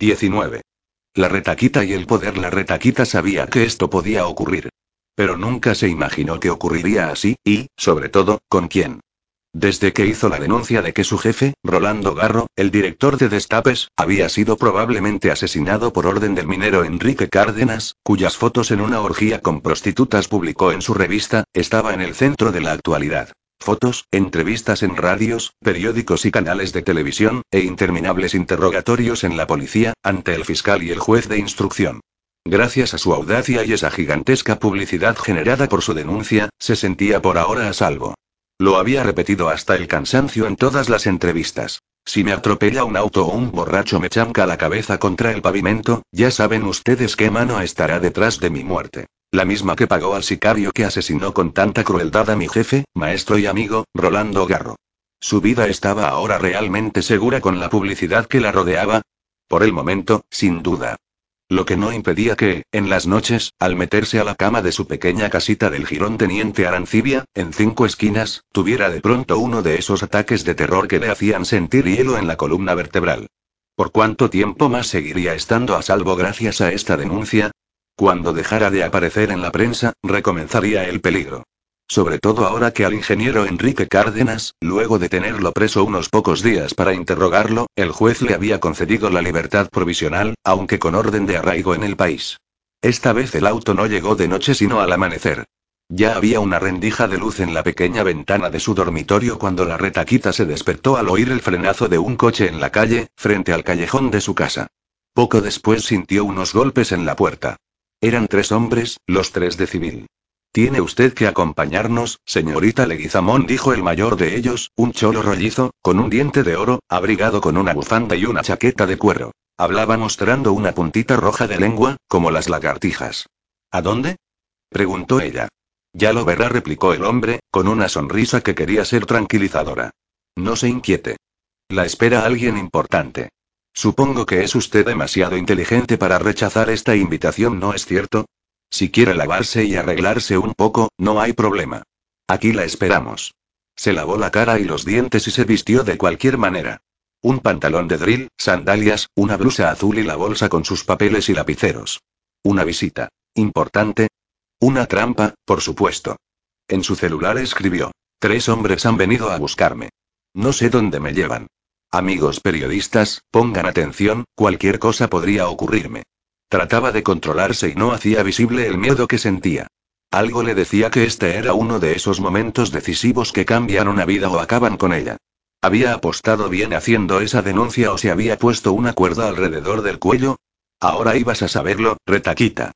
19. La retaquita y el poder. La retaquita sabía que esto podía ocurrir. Pero nunca se imaginó que ocurriría así, y, sobre todo, con quién. Desde que hizo la denuncia de que su jefe, Rolando Garro, el director de Destapes, había sido probablemente asesinado por orden del minero Enrique Cárdenas, cuyas fotos en una orgía con prostitutas publicó en su revista, estaba en el centro de la actualidad. Fotos, entrevistas en radios, periódicos y canales de televisión, e interminables interrogatorios en la policía, ante el fiscal y el juez de instrucción. Gracias a su audacia y esa gigantesca publicidad generada por su denuncia, se sentía por ahora a salvo. Lo había repetido hasta el cansancio en todas las entrevistas. Si me atropella un auto o un borracho me chanca la cabeza contra el pavimento, ya saben ustedes qué mano estará detrás de mi muerte. La misma que pagó al sicario que asesinó con tanta crueldad a mi jefe, maestro y amigo, Rolando Garro. ¿Su vida estaba ahora realmente segura con la publicidad que la rodeaba? Por el momento, sin duda. Lo que no impedía que, en las noches, al meterse a la cama de su pequeña casita del Girón Teniente Arancibia, en cinco esquinas, tuviera de pronto uno de esos ataques de terror que le hacían sentir hielo en la columna vertebral. ¿Por cuánto tiempo más seguiría estando a salvo gracias a esta denuncia? Cuando dejara de aparecer en la prensa, recomenzaría el peligro. Sobre todo ahora que al ingeniero Enrique Cárdenas, luego de tenerlo preso unos pocos días para interrogarlo, el juez le había concedido la libertad provisional, aunque con orden de arraigo en el país. Esta vez el auto no llegó de noche sino al amanecer. Ya había una rendija de luz en la pequeña ventana de su dormitorio cuando la retaquita se despertó al oír el frenazo de un coche en la calle, frente al callejón de su casa. Poco después sintió unos golpes en la puerta. Eran tres hombres, los tres de civil. Tiene usted que acompañarnos, señorita Leguizamón, dijo el mayor de ellos, un cholo rollizo, con un diente de oro, abrigado con una bufanda y una chaqueta de cuero. Hablaba mostrando una puntita roja de lengua, como las lagartijas. ¿A dónde? preguntó ella. Ya lo verá, replicó el hombre, con una sonrisa que quería ser tranquilizadora. No se inquiete. La espera alguien importante. Supongo que es usted demasiado inteligente para rechazar esta invitación, ¿no es cierto? Si quiere lavarse y arreglarse un poco, no hay problema. Aquí la esperamos. Se lavó la cara y los dientes y se vistió de cualquier manera. Un pantalón de drill, sandalias, una blusa azul y la bolsa con sus papeles y lapiceros. Una visita. ¿Importante? Una trampa, por supuesto. En su celular escribió. Tres hombres han venido a buscarme. No sé dónde me llevan. Amigos periodistas, pongan atención, cualquier cosa podría ocurrirme. Trataba de controlarse y no hacía visible el miedo que sentía. Algo le decía que este era uno de esos momentos decisivos que cambian una vida o acaban con ella. ¿Había apostado bien haciendo esa denuncia o se había puesto una cuerda alrededor del cuello? Ahora ibas a saberlo, retaquita.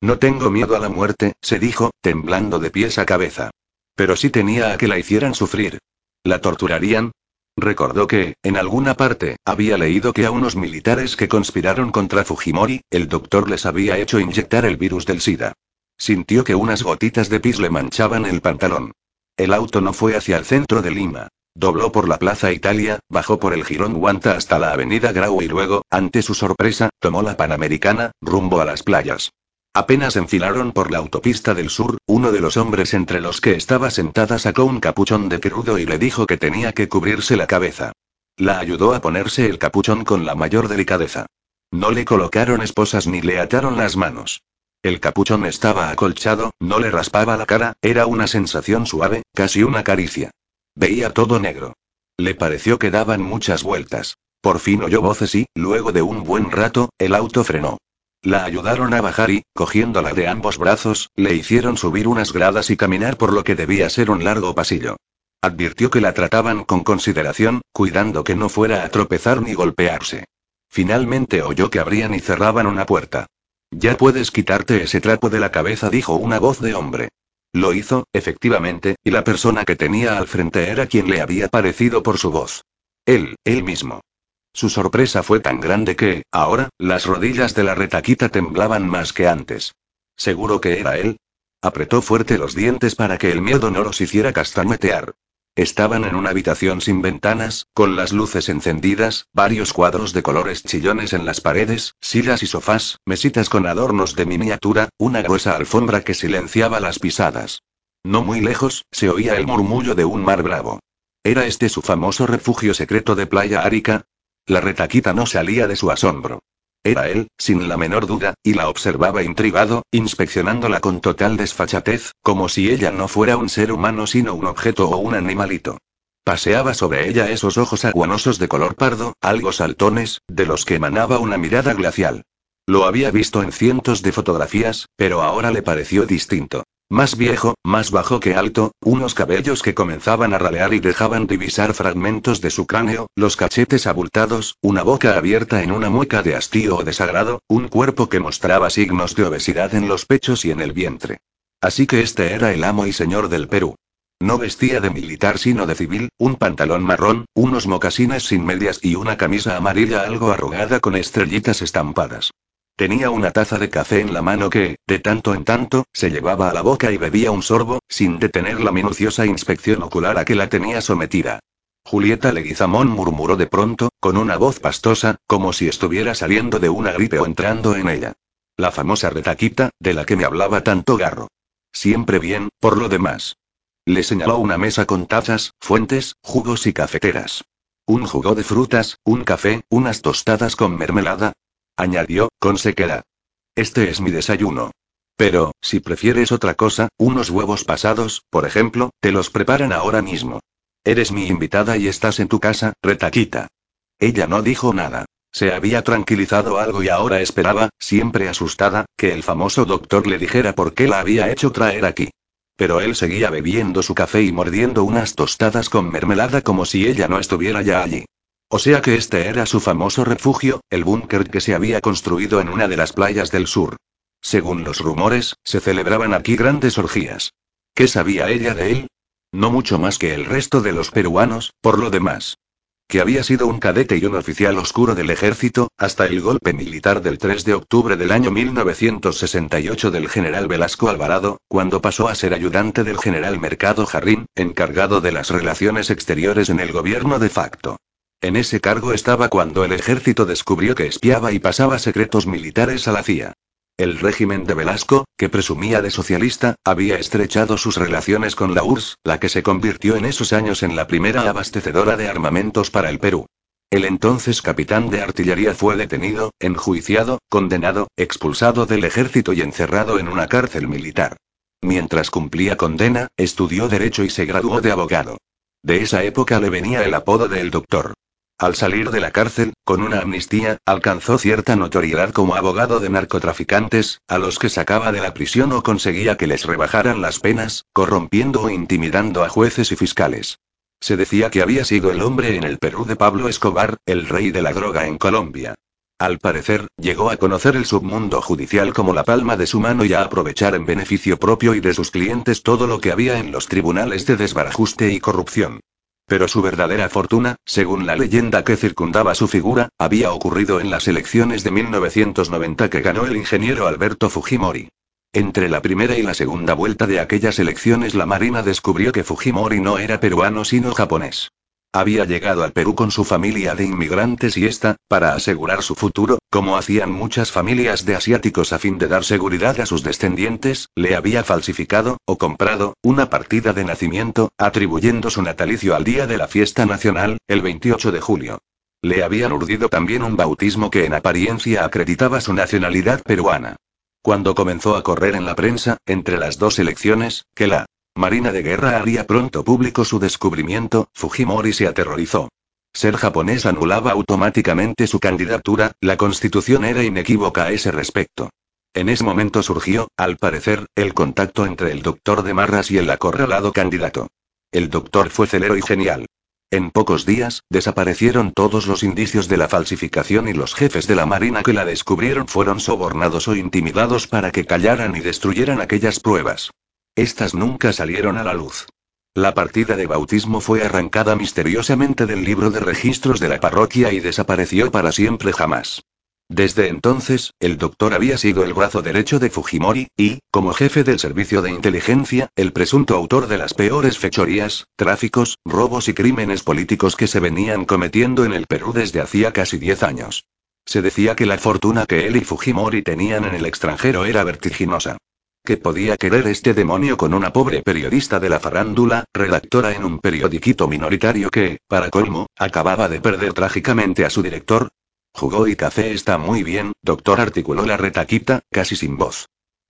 No tengo miedo a la muerte, se dijo, temblando de pies a cabeza. Pero sí tenía a que la hicieran sufrir. ¿La torturarían? Recordó que, en alguna parte, había leído que a unos militares que conspiraron contra Fujimori, el doctor les había hecho inyectar el virus del SIDA. Sintió que unas gotitas de pis le manchaban el pantalón. El auto no fue hacia el centro de Lima. Dobló por la Plaza Italia, bajó por el Girón Guanta hasta la Avenida Grau y luego, ante su sorpresa, tomó la Panamericana, rumbo a las playas. Apenas enfilaron por la autopista del sur, uno de los hombres entre los que estaba sentada sacó un capuchón de pirudo y le dijo que tenía que cubrirse la cabeza. La ayudó a ponerse el capuchón con la mayor delicadeza. No le colocaron esposas ni le ataron las manos. El capuchón estaba acolchado, no le raspaba la cara, era una sensación suave, casi una caricia. Veía todo negro. Le pareció que daban muchas vueltas. Por fin oyó voces y, luego de un buen rato, el auto frenó. La ayudaron a bajar y, cogiéndola de ambos brazos, le hicieron subir unas gradas y caminar por lo que debía ser un largo pasillo. Advirtió que la trataban con consideración, cuidando que no fuera a tropezar ni golpearse. Finalmente oyó que abrían y cerraban una puerta. Ya puedes quitarte ese trapo de la cabeza, dijo una voz de hombre. Lo hizo, efectivamente, y la persona que tenía al frente era quien le había parecido por su voz. Él, él mismo. Su sorpresa fue tan grande que, ahora, las rodillas de la retaquita temblaban más que antes. ¿Seguro que era él? Apretó fuerte los dientes para que el miedo no los hiciera castañetear. Estaban en una habitación sin ventanas, con las luces encendidas, varios cuadros de colores chillones en las paredes, sillas y sofás, mesitas con adornos de miniatura, una gruesa alfombra que silenciaba las pisadas. No muy lejos, se oía el murmullo de un mar bravo. ¿Era este su famoso refugio secreto de Playa Árica? La retaquita no salía de su asombro. Era él, sin la menor duda, y la observaba intrigado, inspeccionándola con total desfachatez, como si ella no fuera un ser humano sino un objeto o un animalito. Paseaba sobre ella esos ojos aguanosos de color pardo, algo saltones, de los que emanaba una mirada glacial. Lo había visto en cientos de fotografías, pero ahora le pareció distinto. Más viejo, más bajo que alto, unos cabellos que comenzaban a ralear y dejaban divisar fragmentos de su cráneo, los cachetes abultados, una boca abierta en una mueca de hastío o desagrado, un cuerpo que mostraba signos de obesidad en los pechos y en el vientre. Así que este era el amo y señor del Perú. No vestía de militar sino de civil, un pantalón marrón, unos mocasines sin medias y una camisa amarilla algo arrugada con estrellitas estampadas. Tenía una taza de café en la mano que, de tanto en tanto, se llevaba a la boca y bebía un sorbo, sin detener la minuciosa inspección ocular a que la tenía sometida. Julieta Leguizamón murmuró de pronto, con una voz pastosa, como si estuviera saliendo de una gripe o entrando en ella. La famosa retaquita, de la que me hablaba tanto Garro. Siempre bien, por lo demás. Le señaló una mesa con tazas, fuentes, jugos y cafeteras. Un jugo de frutas, un café, unas tostadas con mermelada, añadió, con sequedad. Este es mi desayuno. Pero, si prefieres otra cosa, unos huevos pasados, por ejemplo, te los preparan ahora mismo. Eres mi invitada y estás en tu casa, retaquita. Ella no dijo nada. Se había tranquilizado algo y ahora esperaba, siempre asustada, que el famoso doctor le dijera por qué la había hecho traer aquí. Pero él seguía bebiendo su café y mordiendo unas tostadas con mermelada como si ella no estuviera ya allí. O sea que este era su famoso refugio, el búnker que se había construido en una de las playas del sur. Según los rumores, se celebraban aquí grandes orgías. ¿Qué sabía ella de él? No mucho más que el resto de los peruanos, por lo demás. Que había sido un cadete y un oficial oscuro del ejército, hasta el golpe militar del 3 de octubre del año 1968 del general Velasco Alvarado, cuando pasó a ser ayudante del general Mercado Jarrín, encargado de las relaciones exteriores en el gobierno de facto. En ese cargo estaba cuando el ejército descubrió que espiaba y pasaba secretos militares a la CIA. El régimen de Velasco, que presumía de socialista, había estrechado sus relaciones con la URSS, la que se convirtió en esos años en la primera abastecedora de armamentos para el Perú. El entonces capitán de artillería fue detenido, enjuiciado, condenado, expulsado del ejército y encerrado en una cárcel militar. Mientras cumplía condena, estudió derecho y se graduó de abogado. De esa época le venía el apodo de El Doctor. Al salir de la cárcel, con una amnistía, alcanzó cierta notoriedad como abogado de narcotraficantes, a los que sacaba de la prisión o conseguía que les rebajaran las penas, corrompiendo o intimidando a jueces y fiscales. Se decía que había sido el hombre en el Perú de Pablo Escobar, el rey de la droga en Colombia. Al parecer, llegó a conocer el submundo judicial como la palma de su mano y a aprovechar en beneficio propio y de sus clientes todo lo que había en los tribunales de desbarajuste y corrupción. Pero su verdadera fortuna, según la leyenda que circundaba su figura, había ocurrido en las elecciones de 1990 que ganó el ingeniero Alberto Fujimori. Entre la primera y la segunda vuelta de aquellas elecciones la Marina descubrió que Fujimori no era peruano sino japonés. Había llegado al Perú con su familia de inmigrantes y esta, para asegurar su futuro, como hacían muchas familias de asiáticos a fin de dar seguridad a sus descendientes, le había falsificado, o comprado, una partida de nacimiento, atribuyendo su natalicio al día de la fiesta nacional, el 28 de julio. Le habían urdido también un bautismo que en apariencia acreditaba su nacionalidad peruana. Cuando comenzó a correr en la prensa, entre las dos elecciones, que la Marina de Guerra haría pronto público su descubrimiento, Fujimori se aterrorizó. Ser japonés anulaba automáticamente su candidatura, la constitución era inequívoca a ese respecto. En ese momento surgió, al parecer, el contacto entre el doctor de Marras y el acorralado candidato. El doctor fue celero y genial. En pocos días, desaparecieron todos los indicios de la falsificación y los jefes de la Marina que la descubrieron fueron sobornados o intimidados para que callaran y destruyeran aquellas pruebas. Estas nunca salieron a la luz. La partida de bautismo fue arrancada misteriosamente del libro de registros de la parroquia y desapareció para siempre jamás. Desde entonces, el doctor había sido el brazo derecho de Fujimori, y, como jefe del servicio de inteligencia, el presunto autor de las peores fechorías, tráficos, robos y crímenes políticos que se venían cometiendo en el Perú desde hacía casi 10 años. Se decía que la fortuna que él y Fujimori tenían en el extranjero era vertiginosa. ¿Qué podía querer este demonio con una pobre periodista de la farándula, redactora en un periodiquito minoritario que, para colmo, acababa de perder trágicamente a su director? Jugó y café está muy bien, doctor, articuló la retaquita, casi sin voz.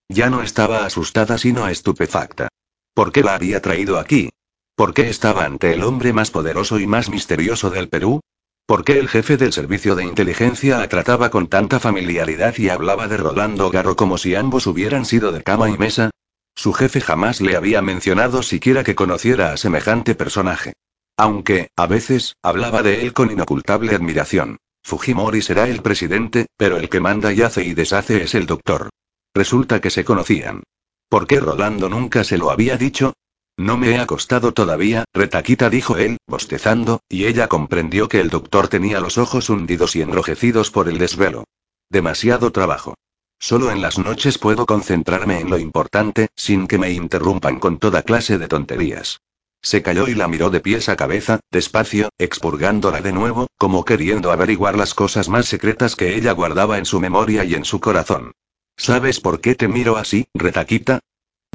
Ya no estaba asustada sino estupefacta. ¿Por qué la había traído aquí? ¿Por qué estaba ante el hombre más poderoso y más misterioso del Perú? ¿Por qué el jefe del servicio de inteligencia la trataba con tanta familiaridad y hablaba de Rolando Garro como si ambos hubieran sido de cama y mesa? Su jefe jamás le había mencionado siquiera que conociera a semejante personaje. Aunque, a veces, hablaba de él con inocultable admiración. Fujimori será el presidente, pero el que manda y hace y deshace es el doctor. Resulta que se conocían. ¿Por qué Rolando nunca se lo había dicho? No me he acostado todavía, retaquita dijo él, bostezando, y ella comprendió que el doctor tenía los ojos hundidos y enrojecidos por el desvelo. Demasiado trabajo. Solo en las noches puedo concentrarme en lo importante, sin que me interrumpan con toda clase de tonterías. Se calló y la miró de pies a cabeza, despacio, expurgándola de nuevo, como queriendo averiguar las cosas más secretas que ella guardaba en su memoria y en su corazón. ¿Sabes por qué te miro así, retaquita?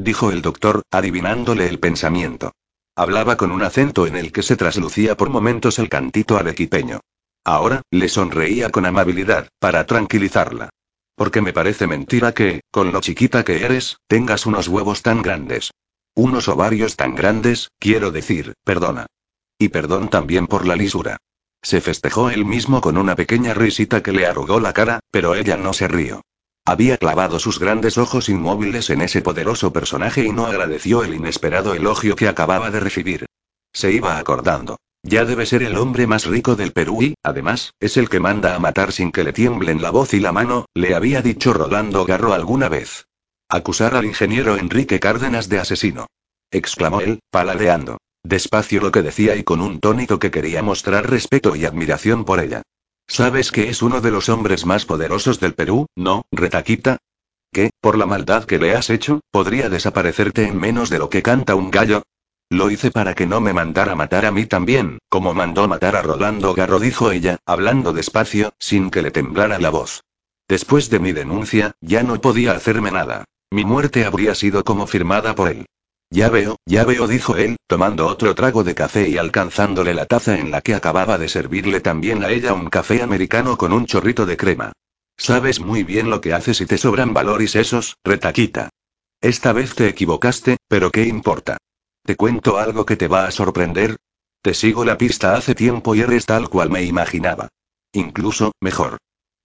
Dijo el doctor, adivinándole el pensamiento. Hablaba con un acento en el que se traslucía por momentos el cantito arequipeño. Ahora, le sonreía con amabilidad, para tranquilizarla. Porque me parece mentira que, con lo chiquita que eres, tengas unos huevos tan grandes. Unos ovarios tan grandes, quiero decir, perdona. Y perdón también por la lisura. Se festejó él mismo con una pequeña risita que le arrugó la cara, pero ella no se rió. Había clavado sus grandes ojos inmóviles en ese poderoso personaje y no agradeció el inesperado elogio que acababa de recibir. Se iba acordando. Ya debe ser el hombre más rico del Perú y, además, es el que manda a matar sin que le tiemblen la voz y la mano, le había dicho Rolando Garro alguna vez. Acusar al ingeniero Enrique Cárdenas de asesino. exclamó él, paladeando. Despacio lo que decía y con un tónito que quería mostrar respeto y admiración por ella. ¿Sabes que es uno de los hombres más poderosos del Perú, no, Retaquita? ¿Qué, por la maldad que le has hecho, podría desaparecerte en menos de lo que canta un gallo? Lo hice para que no me mandara matar a mí también, como mandó matar a Rolando Garro, dijo ella, hablando despacio, sin que le temblara la voz. Después de mi denuncia, ya no podía hacerme nada. Mi muerte habría sido como firmada por él. Ya veo, ya veo, dijo él, tomando otro trago de café y alcanzándole la taza en la que acababa de servirle también a ella un café americano con un chorrito de crema. Sabes muy bien lo que haces y te sobran valor y sesos, retaquita. Esta vez te equivocaste, pero ¿qué importa? Te cuento algo que te va a sorprender. Te sigo la pista hace tiempo y eres tal cual me imaginaba. Incluso, mejor.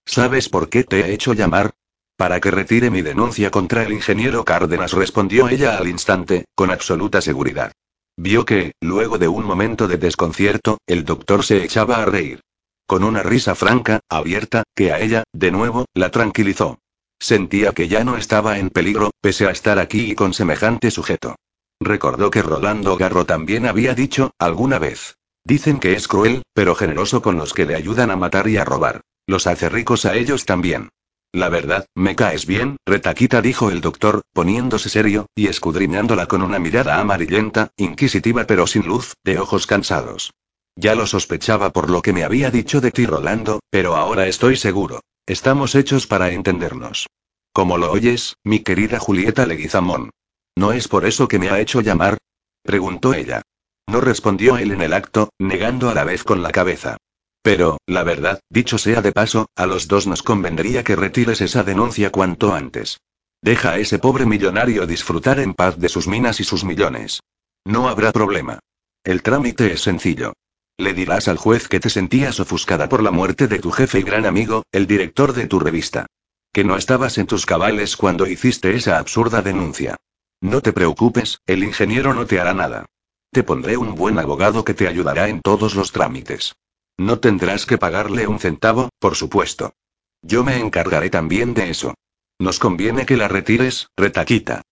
¿Sabes por qué te he hecho llamar? Para que retire mi denuncia contra el ingeniero Cárdenas, respondió ella al instante, con absoluta seguridad. Vio que, luego de un momento de desconcierto, el doctor se echaba a reír. Con una risa franca, abierta, que a ella, de nuevo, la tranquilizó. Sentía que ya no estaba en peligro, pese a estar aquí y con semejante sujeto. Recordó que Rolando Garro también había dicho, alguna vez. Dicen que es cruel, pero generoso con los que le ayudan a matar y a robar. Los hace ricos a ellos también. La verdad, me caes bien, retaquita dijo el doctor, poniéndose serio, y escudriñándola con una mirada amarillenta, inquisitiva pero sin luz, de ojos cansados. Ya lo sospechaba por lo que me había dicho de ti Rolando, pero ahora estoy seguro. Estamos hechos para entendernos. ¿Cómo lo oyes, mi querida Julieta Leguizamón? ¿No es por eso que me ha hecho llamar? preguntó ella. No respondió él en el acto, negando a la vez con la cabeza. Pero, la verdad, dicho sea de paso, a los dos nos convendría que retires esa denuncia cuanto antes. Deja a ese pobre millonario disfrutar en paz de sus minas y sus millones. No habrá problema. El trámite es sencillo. Le dirás al juez que te sentías ofuscada por la muerte de tu jefe y gran amigo, el director de tu revista. Que no estabas en tus cabales cuando hiciste esa absurda denuncia. No te preocupes, el ingeniero no te hará nada. Te pondré un buen abogado que te ayudará en todos los trámites. No tendrás que pagarle un centavo, por supuesto. Yo me encargaré también de eso. Nos conviene que la retires, retaquita.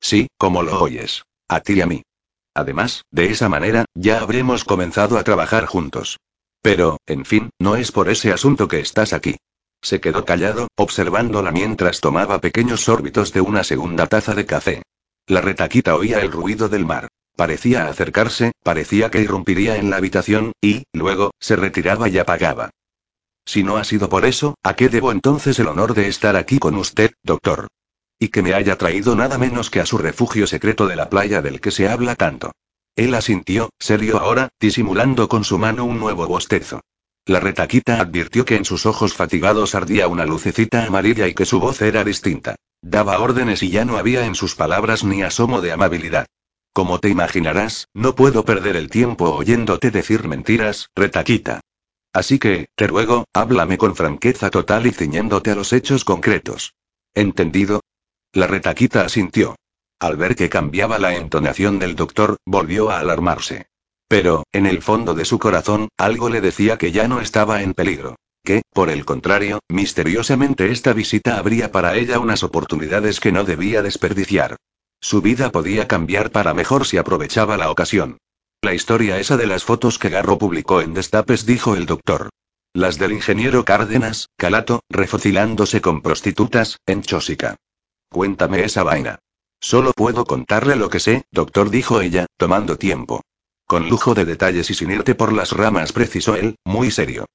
Sí, como lo oyes. A ti y a mí. Además, de esa manera, ya habremos comenzado a trabajar juntos. Pero, en fin, no es por ese asunto que estás aquí. Se quedó callado, observándola mientras tomaba pequeños órbitos de una segunda taza de café. La retaquita oía el ruido del mar. Parecía acercarse, parecía que irrumpiría en la habitación, y, luego, se retiraba y apagaba. Si no ha sido por eso, ¿a qué debo entonces el honor de estar aquí con usted, doctor? Y que me haya traído nada menos que a su refugio secreto de la playa del que se habla tanto. Él asintió, serio ahora, disimulando con su mano un nuevo bostezo. La retaquita advirtió que en sus ojos fatigados ardía una lucecita amarilla y que su voz era distinta. Daba órdenes y ya no había en sus palabras ni asomo de amabilidad. Como te imaginarás, no puedo perder el tiempo oyéndote decir mentiras, retaquita. Así que, te ruego, háblame con franqueza total y ciñéndote a los hechos concretos. ¿Entendido? La retaquita asintió. Al ver que cambiaba la entonación del doctor, volvió a alarmarse. Pero, en el fondo de su corazón, algo le decía que ya no estaba en peligro. Que, por el contrario, misteriosamente esta visita habría para ella unas oportunidades que no debía desperdiciar. Su vida podía cambiar para mejor si aprovechaba la ocasión. La historia esa de las fotos que Garro publicó en Destapes, dijo el doctor. Las del ingeniero Cárdenas, Calato, refocilándose con prostitutas, en Chosica. Cuéntame esa vaina. Solo puedo contarle lo que sé, doctor, dijo ella, tomando tiempo. Con lujo de detalles y sin irte por las ramas, precisó él, muy serio.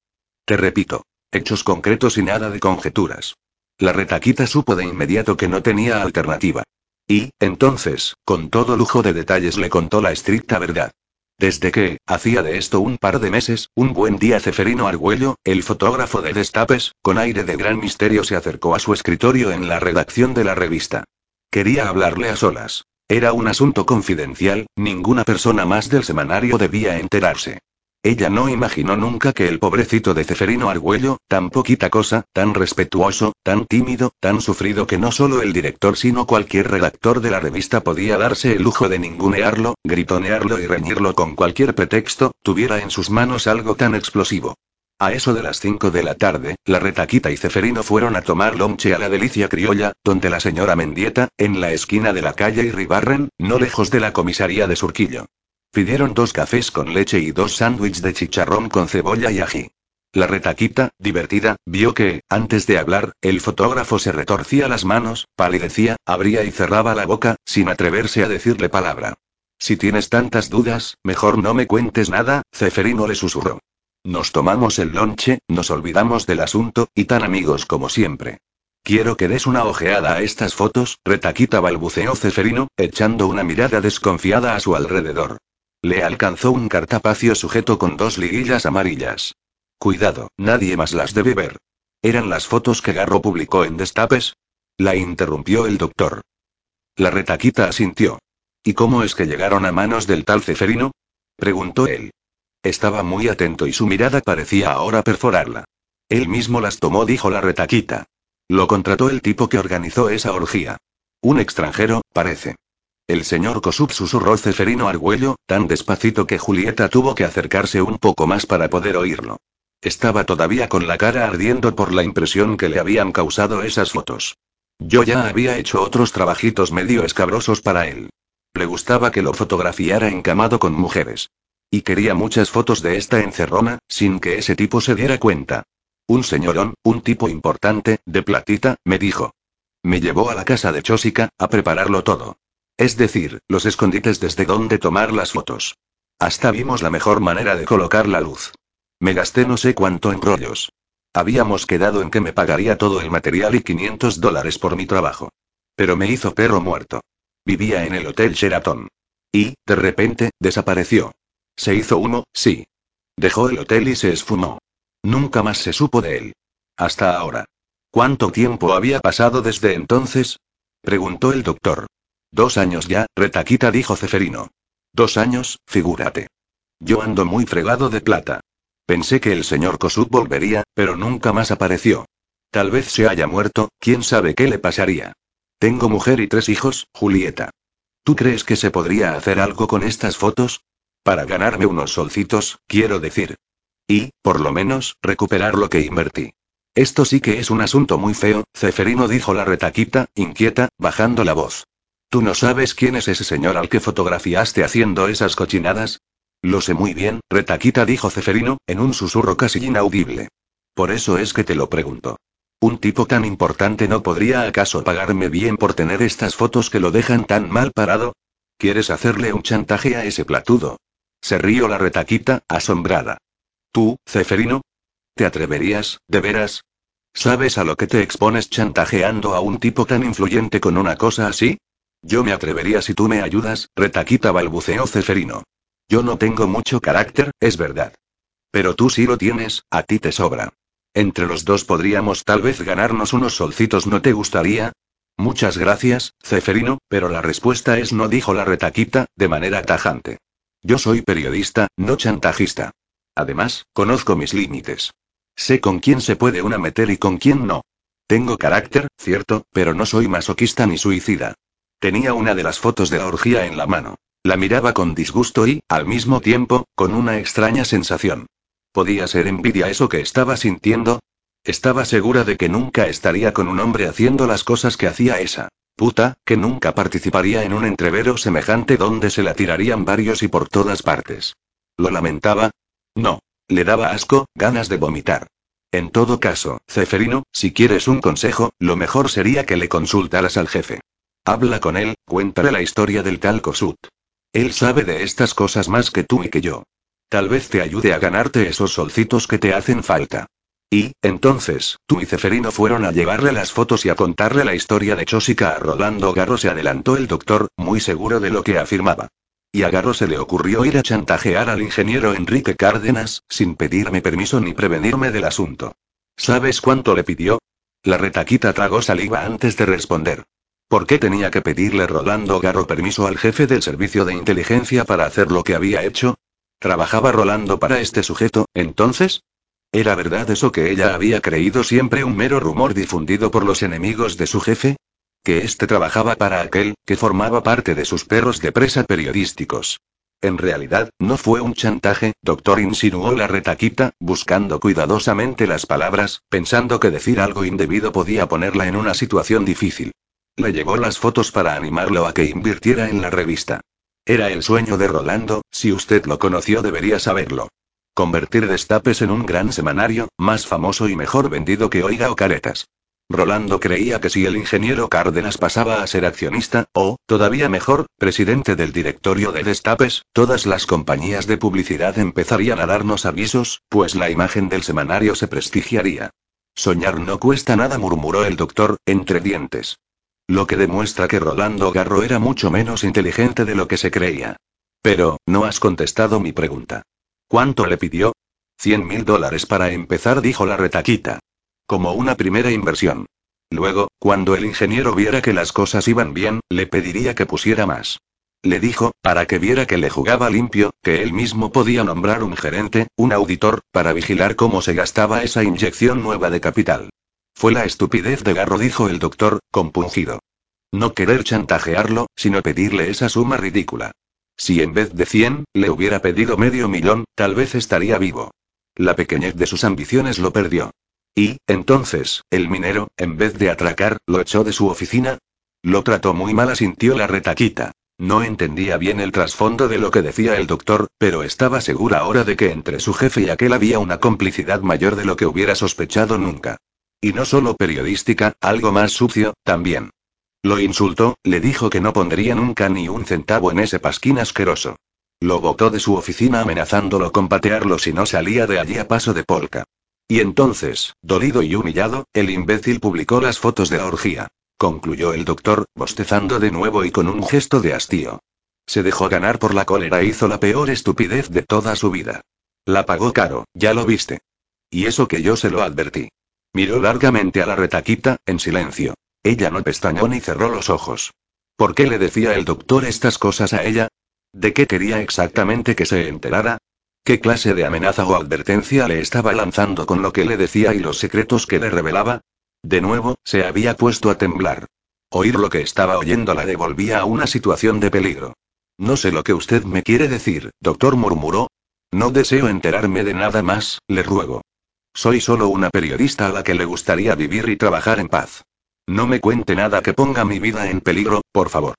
Te repito. Hechos concretos y nada de conjeturas. La retaquita supo de inmediato que no tenía alternativa. Y, entonces, con todo lujo de detalles le contó la estricta verdad. Desde que, hacía de esto un par de meses, un buen día Ceferino Argüello, el fotógrafo de Destapes, con aire de gran misterio se acercó a su escritorio en la redacción de la revista. Quería hablarle a solas. Era un asunto confidencial, ninguna persona más del semanario debía enterarse. Ella no imaginó nunca que el pobrecito de Ceferino Argüello, tan poquita cosa, tan respetuoso, tan tímido, tan sufrido que no solo el director sino cualquier redactor de la revista podía darse el lujo de ningunearlo, gritonearlo y reñirlo con cualquier pretexto, tuviera en sus manos algo tan explosivo. A eso de las 5 de la tarde, la retaquita y Ceferino fueron a tomar lonche a la delicia criolla, donde la señora Mendieta, en la esquina de la calle Ribarren, no lejos de la comisaría de Surquillo. Pidieron dos cafés con leche y dos sándwiches de chicharrón con cebolla y ají. La retaquita, divertida, vio que, antes de hablar, el fotógrafo se retorcía las manos, palidecía, abría y cerraba la boca, sin atreverse a decirle palabra. Si tienes tantas dudas, mejor no me cuentes nada, Ceferino le susurró. Nos tomamos el lonche, nos olvidamos del asunto, y tan amigos como siempre. Quiero que des una ojeada a estas fotos, retaquita balbuceó Ceferino, echando una mirada desconfiada a su alrededor. Le alcanzó un cartapacio sujeto con dos liguillas amarillas. Cuidado, nadie más las debe ver. ¿Eran las fotos que Garro publicó en Destapes? La interrumpió el doctor. La retaquita asintió. ¿Y cómo es que llegaron a manos del tal Ceferino? preguntó él. Estaba muy atento y su mirada parecía ahora perforarla. Él mismo las tomó, dijo la retaquita. Lo contrató el tipo que organizó esa orgía. Un extranjero, parece. El señor Kosub susurró Ceferino Argüello, tan despacito que Julieta tuvo que acercarse un poco más para poder oírlo. Estaba todavía con la cara ardiendo por la impresión que le habían causado esas fotos. Yo ya había hecho otros trabajitos medio escabrosos para él. Le gustaba que lo fotografiara encamado con mujeres. Y quería muchas fotos de esta encerrona, sin que ese tipo se diera cuenta. Un señorón, un tipo importante, de platita, me dijo. Me llevó a la casa de Chosica, a prepararlo todo. Es decir, los escondites desde donde tomar las fotos. Hasta vimos la mejor manera de colocar la luz. Me gasté no sé cuánto en rollos. Habíamos quedado en que me pagaría todo el material y 500 dólares por mi trabajo. Pero me hizo perro muerto. Vivía en el Hotel Sheraton. Y, de repente, desapareció. Se hizo humo, sí. Dejó el hotel y se esfumó. Nunca más se supo de él. Hasta ahora. ¿Cuánto tiempo había pasado desde entonces? preguntó el doctor. Dos años ya, retaquita dijo Ceferino. Dos años, figúrate. Yo ando muy fregado de plata. Pensé que el señor Kosub volvería, pero nunca más apareció. Tal vez se haya muerto, quién sabe qué le pasaría. Tengo mujer y tres hijos, Julieta. ¿Tú crees que se podría hacer algo con estas fotos? Para ganarme unos solcitos, quiero decir. Y, por lo menos, recuperar lo que invertí. Esto sí que es un asunto muy feo, Ceferino dijo la retaquita, inquieta, bajando la voz. ¿Tú no sabes quién es ese señor al que fotografiaste haciendo esas cochinadas? Lo sé muy bien, Retaquita dijo Ceferino, en un susurro casi inaudible. Por eso es que te lo pregunto. ¿Un tipo tan importante no podría acaso pagarme bien por tener estas fotos que lo dejan tan mal parado? ¿Quieres hacerle un chantaje a ese platudo? Se rió la retaquita, asombrada. ¿Tú, Ceferino? ¿Te atreverías, de veras? ¿Sabes a lo que te expones chantajeando a un tipo tan influyente con una cosa así? Yo me atrevería si tú me ayudas, retaquita balbuceó Ceferino. Yo no tengo mucho carácter, es verdad. Pero tú sí lo tienes, a ti te sobra. Entre los dos podríamos tal vez ganarnos unos solcitos, ¿no te gustaría? Muchas gracias, Ceferino, pero la respuesta es no, dijo la retaquita, de manera tajante. Yo soy periodista, no chantajista. Además, conozco mis límites. Sé con quién se puede una meter y con quién no. Tengo carácter, cierto, pero no soy masoquista ni suicida. Tenía una de las fotos de la orgía en la mano. La miraba con disgusto y, al mismo tiempo, con una extraña sensación. ¿Podía ser envidia eso que estaba sintiendo? Estaba segura de que nunca estaría con un hombre haciendo las cosas que hacía esa puta, que nunca participaría en un entrevero semejante donde se la tirarían varios y por todas partes. ¿Lo lamentaba? No. Le daba asco, ganas de vomitar. En todo caso, Ceferino, si quieres un consejo, lo mejor sería que le consultaras al jefe. Habla con él, cuéntale la historia del tal Kosut. Él sabe de estas cosas más que tú y que yo. Tal vez te ayude a ganarte esos solcitos que te hacen falta. Y, entonces, tú y Ceferino fueron a llevarle las fotos y a contarle la historia de Chosica a Rolando Garro, se adelantó el doctor, muy seguro de lo que afirmaba. Y a Garro se le ocurrió ir a chantajear al ingeniero Enrique Cárdenas, sin pedirme permiso ni prevenirme del asunto. ¿Sabes cuánto le pidió? La retaquita tragó saliva antes de responder. ¿Por qué tenía que pedirle Rolando Garro permiso al jefe del servicio de inteligencia para hacer lo que había hecho? ¿Trabajaba Rolando para este sujeto, entonces? ¿Era verdad eso que ella había creído siempre un mero rumor difundido por los enemigos de su jefe? ¿Que éste trabajaba para aquel, que formaba parte de sus perros de presa periodísticos? En realidad, no fue un chantaje, doctor insinuó la retaquita, buscando cuidadosamente las palabras, pensando que decir algo indebido podía ponerla en una situación difícil. Le llevó las fotos para animarlo a que invirtiera en la revista. Era el sueño de Rolando, si usted lo conoció debería saberlo. Convertir Destapes en un gran semanario, más famoso y mejor vendido que Oiga o Caretas. Rolando creía que si el ingeniero Cárdenas pasaba a ser accionista, o, todavía mejor, presidente del directorio de Destapes, todas las compañías de publicidad empezarían a darnos avisos, pues la imagen del semanario se prestigiaría. Soñar no cuesta nada, murmuró el doctor, entre dientes. Lo que demuestra que Rolando Garro era mucho menos inteligente de lo que se creía. Pero, no has contestado mi pregunta. ¿Cuánto le pidió? Cien mil dólares para empezar, dijo la retaquita. Como una primera inversión. Luego, cuando el ingeniero viera que las cosas iban bien, le pediría que pusiera más. Le dijo, para que viera que le jugaba limpio, que él mismo podía nombrar un gerente, un auditor, para vigilar cómo se gastaba esa inyección nueva de capital. Fue la estupidez de Garro, dijo el doctor, compungido. No querer chantajearlo, sino pedirle esa suma ridícula. Si en vez de 100, le hubiera pedido medio millón, tal vez estaría vivo. La pequeñez de sus ambiciones lo perdió. Y, entonces, el minero, en vez de atracar, lo echó de su oficina. Lo trató muy mal, asintió la retaquita. No entendía bien el trasfondo de lo que decía el doctor, pero estaba segura ahora de que entre su jefe y aquel había una complicidad mayor de lo que hubiera sospechado nunca. Y no solo periodística, algo más sucio, también. Lo insultó, le dijo que no pondría nunca ni un centavo en ese pasquín asqueroso. Lo botó de su oficina amenazándolo con patearlo si no salía de allí a paso de polka. Y entonces, dolido y humillado, el imbécil publicó las fotos de la orgía. Concluyó el doctor, bostezando de nuevo y con un gesto de hastío. Se dejó ganar por la cólera e hizo la peor estupidez de toda su vida. La pagó caro, ya lo viste. Y eso que yo se lo advertí. Miró largamente a la retaquita, en silencio. Ella no pestañó ni cerró los ojos. ¿Por qué le decía el doctor estas cosas a ella? ¿De qué quería exactamente que se enterara? ¿Qué clase de amenaza o advertencia le estaba lanzando con lo que le decía y los secretos que le revelaba? De nuevo, se había puesto a temblar. Oír lo que estaba oyendo la devolvía a una situación de peligro. No sé lo que usted me quiere decir, doctor murmuró. No deseo enterarme de nada más, le ruego. Soy solo una periodista a la que le gustaría vivir y trabajar en paz. No me cuente nada que ponga mi vida en peligro, por favor.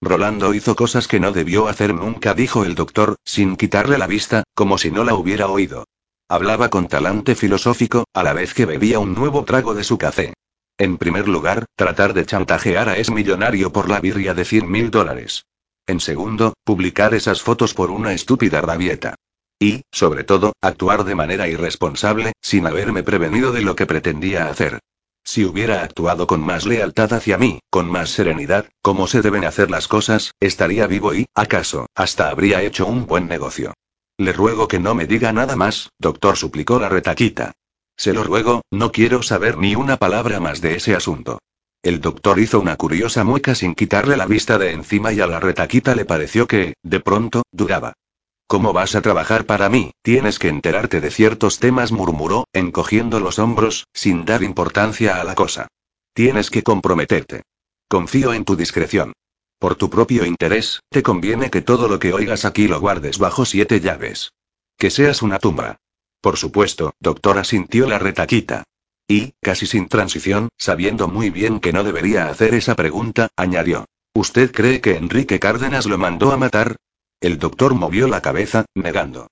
Rolando hizo cosas que no debió hacer nunca, dijo el doctor, sin quitarle la vista, como si no la hubiera oído. Hablaba con talante filosófico, a la vez que bebía un nuevo trago de su café. En primer lugar, tratar de chantajear a es millonario por la birria de 100 mil dólares. En segundo, publicar esas fotos por una estúpida rabieta. Y, sobre todo, actuar de manera irresponsable, sin haberme prevenido de lo que pretendía hacer. Si hubiera actuado con más lealtad hacia mí, con más serenidad, como se deben hacer las cosas, estaría vivo y, acaso, hasta habría hecho un buen negocio. Le ruego que no me diga nada más, doctor, suplicó la retaquita. Se lo ruego, no quiero saber ni una palabra más de ese asunto. El doctor hizo una curiosa mueca sin quitarle la vista de encima y a la retaquita le pareció que, de pronto, dudaba. ¿Cómo vas a trabajar para mí? Tienes que enterarte de ciertos temas, murmuró, encogiendo los hombros, sin dar importancia a la cosa. Tienes que comprometerte. Confío en tu discreción. Por tu propio interés, te conviene que todo lo que oigas aquí lo guardes bajo siete llaves. Que seas una tumba. Por supuesto, doctora sintió la retaquita. Y, casi sin transición, sabiendo muy bien que no debería hacer esa pregunta, añadió. ¿Usted cree que Enrique Cárdenas lo mandó a matar? El doctor movió la cabeza, negando.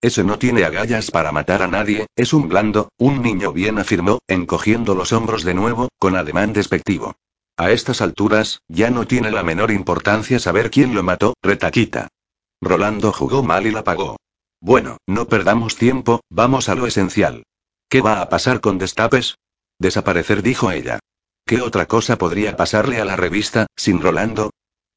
Ese no tiene agallas para matar a nadie, es un blando, un niño bien afirmó, encogiendo los hombros de nuevo, con ademán despectivo. A estas alturas, ya no tiene la menor importancia saber quién lo mató, retaquita. Rolando jugó mal y la pagó. Bueno, no perdamos tiempo, vamos a lo esencial. ¿Qué va a pasar con Destapes? Desaparecer, dijo ella. ¿Qué otra cosa podría pasarle a la revista, sin Rolando?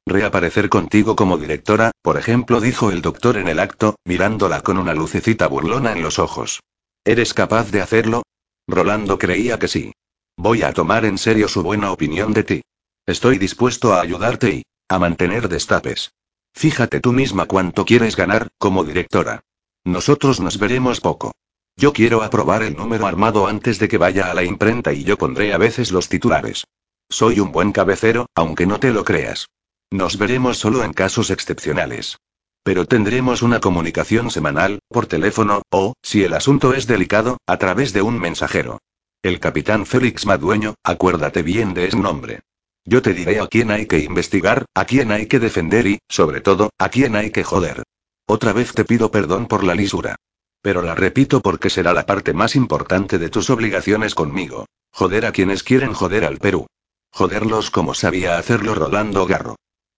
Reaparecer contigo como directora, por ejemplo, dijo el doctor en el acto, mirándola con una lucecita burlona en los ojos. ¿Eres capaz de hacerlo? Rolando creía que sí. Voy a tomar en serio su buena opinión de ti. Estoy dispuesto a ayudarte y a mantener destapes. Fíjate tú misma cuánto quieres ganar, como directora. Nosotros nos veremos poco. Yo quiero aprobar el número armado antes de que vaya a la imprenta y yo pondré a veces los titulares. Soy un buen cabecero, aunque no te lo creas. Nos veremos solo en casos excepcionales. Pero tendremos una comunicación semanal, por teléfono, o, si el asunto es delicado, a través de un mensajero. El capitán Félix Madueño, acuérdate bien de ese nombre. Yo te diré a quién hay que investigar, a quién hay que defender y, sobre todo, a quién hay que joder. Otra vez te pido perdón por la lisura. Pero la repito porque será la parte más importante de tus obligaciones conmigo. Joder a quienes quieren joder al Perú. Joderlos como sabía hacerlo Rolando Garro.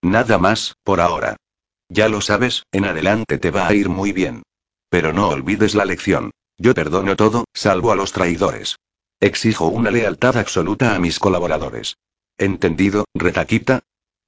Nada más, por ahora. Ya lo sabes, en adelante te va a ir muy bien. Pero no olvides la lección. Yo perdono todo, salvo a los traidores. Exijo una lealtad absoluta a mis colaboradores. ¿Entendido, retaquita?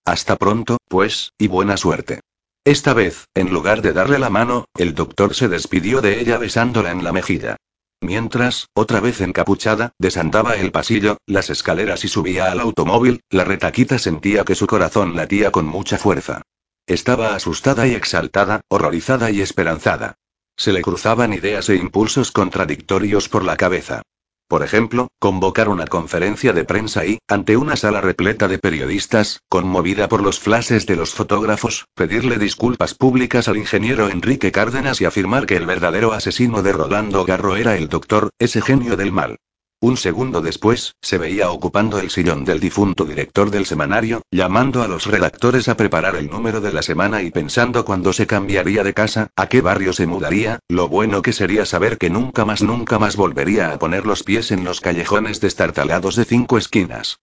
Hasta pronto, pues, y buena suerte. Esta vez, en lugar de darle la mano, el doctor se despidió de ella besándola en la mejilla. Mientras, otra vez encapuchada, desandaba el pasillo, las escaleras y subía al automóvil, la retaquita sentía que su corazón latía con mucha fuerza. Estaba asustada y exaltada, horrorizada y esperanzada. Se le cruzaban ideas e impulsos contradictorios por la cabeza. Por ejemplo, convocar una conferencia de prensa y, ante una sala repleta de periodistas, conmovida por los flashes de los fotógrafos, pedirle disculpas públicas al ingeniero Enrique Cárdenas y afirmar que el verdadero asesino de Rolando Garro era el doctor, ese genio del mal. Un segundo después, se veía ocupando el sillón del difunto director del semanario, llamando a los redactores a preparar el número de la semana y pensando cuándo se cambiaría de casa, a qué barrio se mudaría, lo bueno que sería saber que nunca más nunca más volvería a poner los pies en los callejones destartalados de cinco esquinas.